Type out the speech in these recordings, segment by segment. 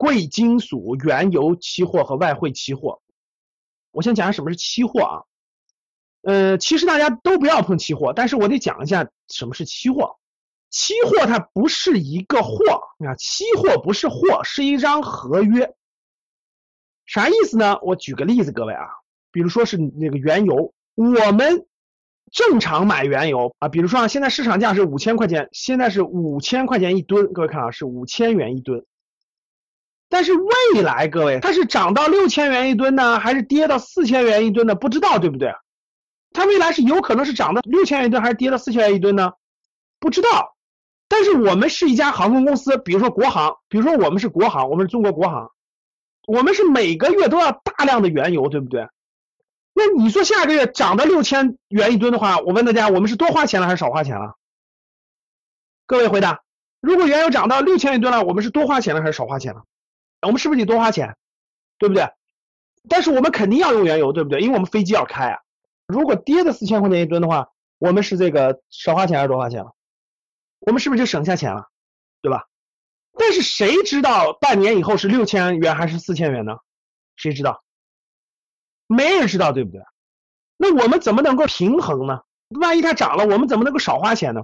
贵金属、原油期货和外汇期货。我先讲下什么是期货啊？呃，其实大家都不要碰期货，但是我得讲一下什么是期货。期货它不是一个货，啊，期货不是货，是一张合约。啥意思呢？我举个例子，各位啊，比如说是那个原油，我们正常买原油啊，比如说啊，现在市场价是五千块钱，现在是五千块钱一吨，各位看啊，是五千元一吨。但是未来各位，它是涨到六千元一吨呢，还是跌到四千元一吨呢？不知道，对不对？它未来是有可能是涨到六千元一吨，还是跌到四千元一吨呢？不知道。但是我们是一家航空公司，比如说国航，比如说我们是国航，我们是中国国航，我们是每个月都要大量的原油，对不对？那你说下个月涨到六千元一吨的话，我问大家，我们是多花钱了还是少花钱了？各位回答，如果原油涨到六千一吨了，我们是多花钱了还是少花钱了？我们是不是得多花钱？对不对？但是我们肯定要用原油，对不对？因为我们飞机要开啊。如果跌的四千块钱一吨的话，我们是这个少花钱还是多花钱了？我们是不是就省下钱了，对吧？但是谁知道半年以后是六千元还是四千元呢？谁知道？没人知道，对不对？那我们怎么能够平衡呢？万一它涨了，我们怎么能够少花钱呢？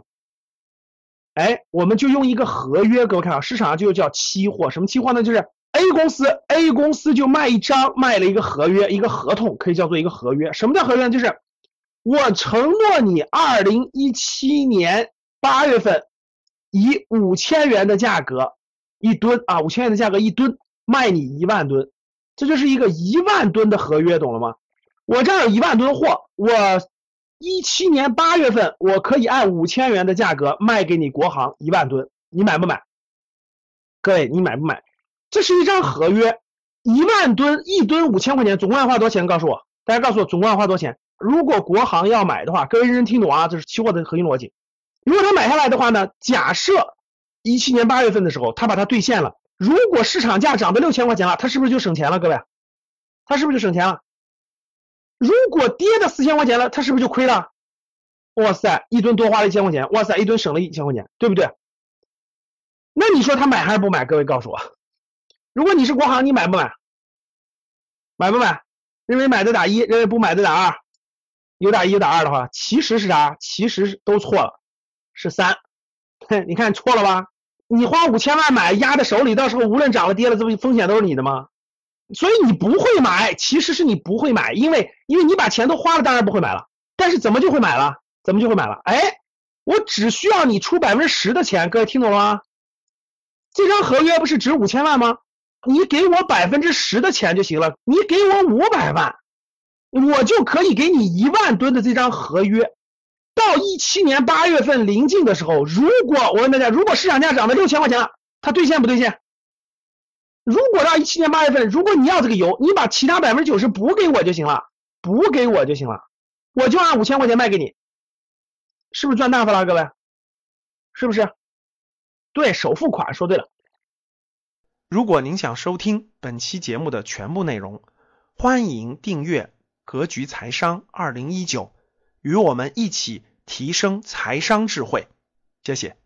哎，我们就用一个合约，各位看啊，市场上就叫期货。什么期货呢？就是 A 公司，A 公司就卖一张，卖了一个合约，一个合同，可以叫做一个合约。什么叫合约呢？就是我承诺你，二零一七年。八月份以五千元的价格一吨啊，五千元的价格一吨卖你一万吨，这就是一个一万吨的合约，懂了吗？我这儿有一万吨货，我一七年八月份我可以按五千元的价格卖给你国航一万吨，你买不买？各位，你买不买？这是一张合约，一万吨一吨五千块钱，总共要花多少钱？告诉我，大家告诉我总共要花多少钱？如果国航要买的话，各位认真听懂啊，这是期货的核心逻辑。如果他买下来的话呢？假设一七年八月份的时候，他把它兑现了。如果市场价涨到六千块钱了，他是不是就省钱了？各位，他是不是就省钱了？如果跌到四千块钱了，他是不是就亏了？哇塞，一吨多花了一千块钱，哇塞，一吨省了一千块钱，对不对？那你说他买还是不买？各位告诉我，如果你是国航，你买不买？买不买？认为买的打一，认为不买的打二。有打一有打二的话，其实是啥？其实都错了。是三，你看错了吧？你花五千万买，压在手里，到时候无论涨了跌了，这不风险都是你的吗？所以你不会买，其实是你不会买，因为因为你把钱都花了，当然不会买了。但是怎么就会买了？怎么就会买了？哎，我只需要你出百分之十的钱，各位听懂了吗？这张合约不是值五千万吗？你给我百分之十的钱就行了，你给我五百万，我就可以给你一万吨的这张合约。到一七年八月份临近的时候，如果我问大家，如果市场价涨到六千块钱了，它兑现不兑现？如果到一七年八月份，如果你要这个油，你把其他百分之九十补给我就行了，补给我就行了，我就按五千块钱卖给你，是不是赚大发了，各位？是不是？对，首付款说对了。如果您想收听本期节目的全部内容，欢迎订阅《格局财商二零一九》。与我们一起提升财商智慧，谢谢。